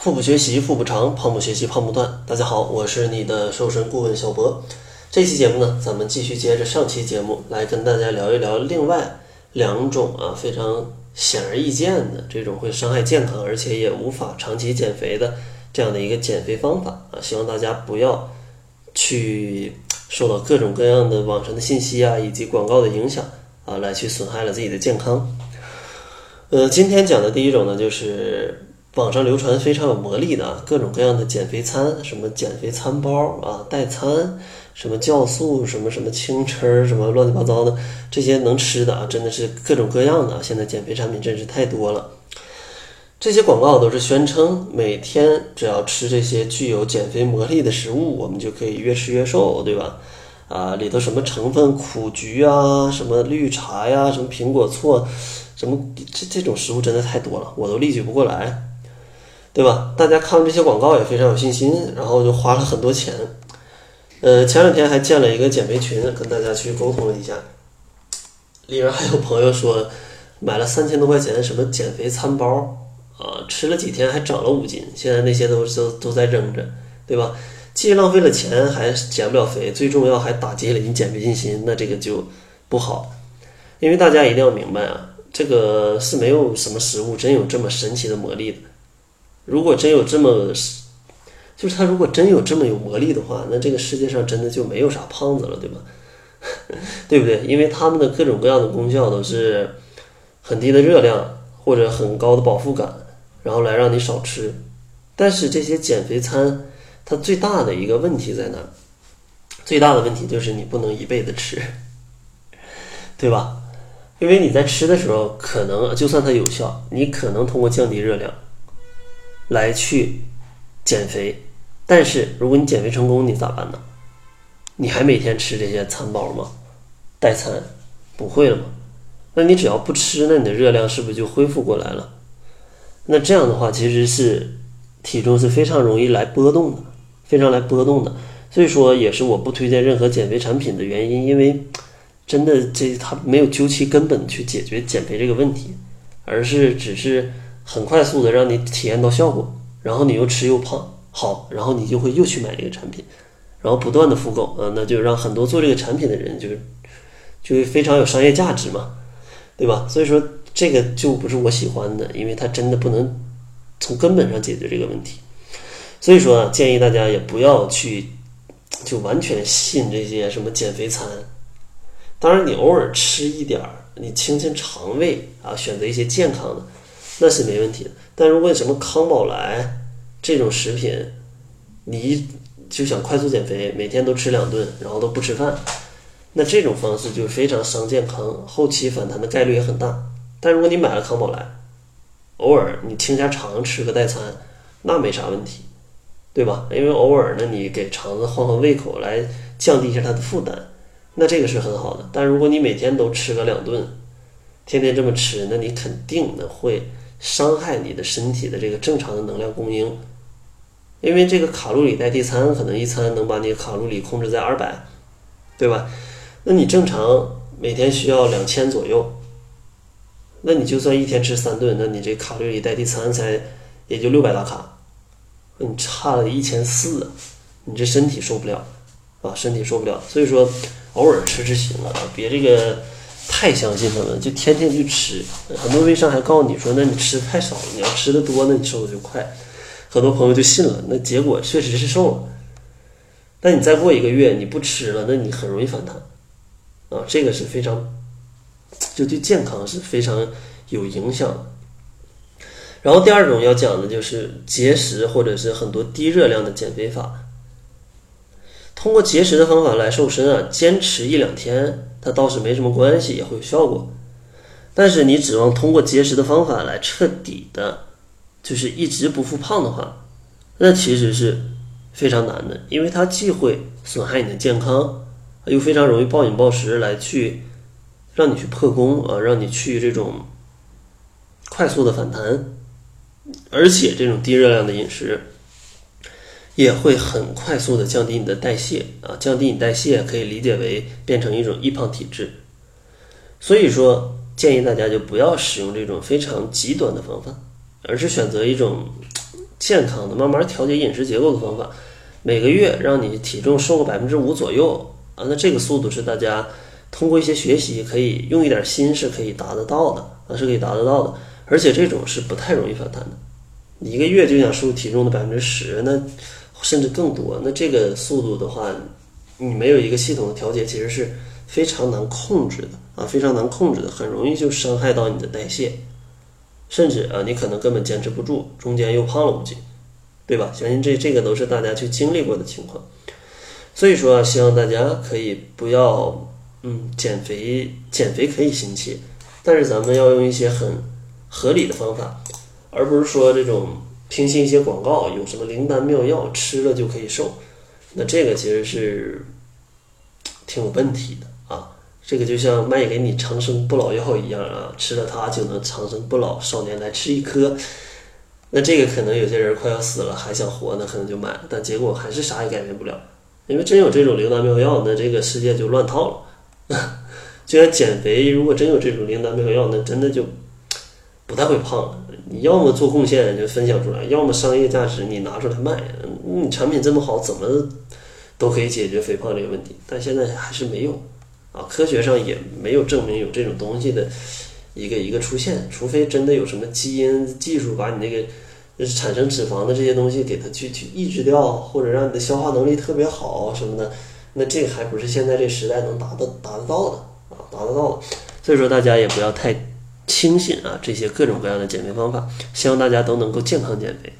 腹部学习腹部长，胖不学习胖不断。大家好，我是你的瘦身顾问小博。这期节目呢，咱们继续接着上期节目来跟大家聊一聊另外两种啊非常显而易见的这种会伤害健康，而且也无法长期减肥的这样的一个减肥方法啊。希望大家不要去受到各种各样的网上的信息啊以及广告的影响啊，来去损害了自己的健康。呃，今天讲的第一种呢，就是网上流传非常有魔力的啊，各种各样的减肥餐，什么减肥餐包啊、代餐，什么酵素，什么什么轻吃，什么乱七八糟的这些能吃的啊，真的是各种各样的。现在减肥产品真是太多了。这些广告都是宣称每天只要吃这些具有减肥魔力的食物，我们就可以越吃越瘦，对吧？啊，里头什么成分苦菊啊，什么绿茶呀，什么苹果醋，什么这这种食物真的太多了，我都例举不过来，对吧？大家看这些广告也非常有信心，然后就花了很多钱。呃，前两天还建了一个减肥群，跟大家去沟通了一下，里面还有朋友说买了三千多块钱什么减肥餐包啊，吃了几天还长了五斤，现在那些都都都在扔着，对吧？既浪费了钱，还减不了肥，最重要还打击了你减肥信心，那这个就不好。因为大家一定要明白啊，这个是没有什么食物真有这么神奇的魔力的。如果真有这么，就是他如果真有这么有魔力的话，那这个世界上真的就没有啥胖子了，对吧？对不对？因为他们的各种各样的功效都是很低的热量或者很高的饱腹感，然后来让你少吃。但是这些减肥餐。它最大的一个问题在哪？最大的问题就是你不能一辈子吃，对吧？因为你在吃的时候，可能就算它有效，你可能通过降低热量来去减肥，但是如果你减肥成功，你咋办呢？你还每天吃这些餐包吗？代餐不会了吗？那你只要不吃，那你的热量是不是就恢复过来了？那这样的话，其实是体重是非常容易来波动的。非常来波动的，所以说也是我不推荐任何减肥产品的原因，因为真的这它没有究其根本去解决减肥这个问题，而是只是很快速的让你体验到效果，然后你又吃又胖，好，然后你就会又去买这个产品，然后不断的复购，啊，那就让很多做这个产品的人就是就会非常有商业价值嘛，对吧？所以说这个就不是我喜欢的，因为它真的不能从根本上解决这个问题。所以说啊，建议大家也不要去就完全信这些什么减肥餐。当然，你偶尔吃一点儿，你清清肠胃啊，选择一些健康的，那是没问题的。但如果什么康宝莱这种食品，你就想快速减肥，每天都吃两顿，然后都不吃饭，那这种方式就非常伤健康，后期反弹的概率也很大。但如果你买了康宝莱，偶尔你清下肠吃个代餐，那没啥问题。对吧？因为偶尔呢，你给肠子换换胃口，来降低一下它的负担，那这个是很好的。但如果你每天都吃个两顿，天天这么吃，那你肯定呢会伤害你的身体的这个正常的能量供应。因为这个卡路里代替餐，可能一餐能把你卡路里控制在二百，对吧？那你正常每天需要两千左右，那你就算一天吃三顿，那你这卡路里代替餐才也就六百大卡。你差了一千四，你这身体受不了啊，身体受不了。所以说，偶尔吃吃行了啊，别这个太相信他们，就天天去吃。很多微商还告诉你说，那你吃的太少了，你要吃的多，那你瘦的就快。很多朋友就信了，那结果确实是瘦了。但你再过一个月你不吃了，那你很容易反弹啊，这个是非常就对健康是非常有影响。然后第二种要讲的就是节食或者是很多低热量的减肥法。通过节食的方法来瘦身啊，坚持一两天，它倒是没什么关系，也会有效果。但是你指望通过节食的方法来彻底的，就是一直不复胖的话，那其实是非常难的，因为它既会损害你的健康，又非常容易暴饮暴食来去让你去破功啊，让你去这种快速的反弹。而且这种低热量的饮食也会很快速的降低你的代谢啊，降低你代谢可以理解为变成一种易胖体质。所以说，建议大家就不要使用这种非常极端的方法，而是选择一种健康的、慢慢调节饮食结构的方法，每个月让你体重瘦个百分之五左右啊，那这个速度是大家通过一些学习可以用一点心是可以达得到的啊，是可以达得到的，而且这种是不太容易反弹的。一个月就想瘦体重的百分之十，那甚至更多，那这个速度的话，你没有一个系统的调节，其实是非常难控制的啊，非常难控制的，很容易就伤害到你的代谢。甚至啊，你可能根本坚持不住，中间又胖了五斤，对吧？相信这这个都是大家去经历过的情况。所以说啊，希望大家可以不要，嗯，减肥减肥可以心切，但是咱们要用一些很合理的方法，而不是说这种听信一些广告，有什么灵丹妙药吃了就可以瘦，那这个其实是挺有问题的啊。这个就像卖给你长生不老药一样啊，吃了它就能长生不老，少年来吃一颗。那这个可能有些人快要死了还想活，那可能就买了，但结果还是啥也改变不了。因为真有这种灵丹妙药，那这个世界就乱套了。就像减肥，如果真有这种灵丹妙药，那真的就不太会胖了。你要么做贡献就分享出来，要么商业价值你拿出来卖。你产品这么好，怎么都可以解决肥胖这个问题，但现在还是没有。啊，科学上也没有证明有这种东西的一个一个出现，除非真的有什么基因技术把你那个产生脂肪的这些东西给它去去抑制掉，或者让你的消化能力特别好什么的，那这个还不是现在这时代能达到达得到的啊，达得到的。所以说大家也不要太 轻信啊这些各种各样的减肥方法，希望大家都能够健康减肥。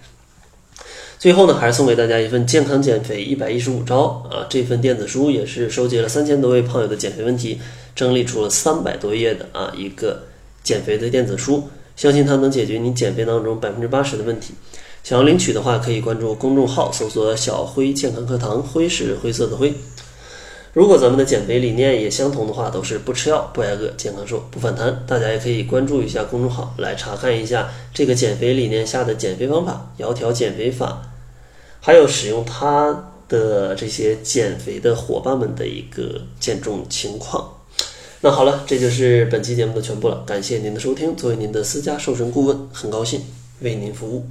最后呢，还是送给大家一份健康减肥一百一十五招啊！这份电子书也是收集了三千多位胖友的减肥问题，整理出了三百多页的啊一个减肥的电子书，相信它能解决你减肥当中百分之八十的问题。想要领取的话，可以关注公众号，搜索“小辉健康课堂”，辉是灰色的灰。如果咱们的减肥理念也相同的话，都是不吃药、不挨饿、健康瘦、不反弹，大家也可以关注一下公众号，来查看一下这个减肥理念下的减肥方法——窈窕减肥法。还有使用它的这些减肥的伙伴们的一个减重情况。那好了，这就是本期节目的全部了。感谢您的收听，作为您的私家瘦身顾问，很高兴为您服务。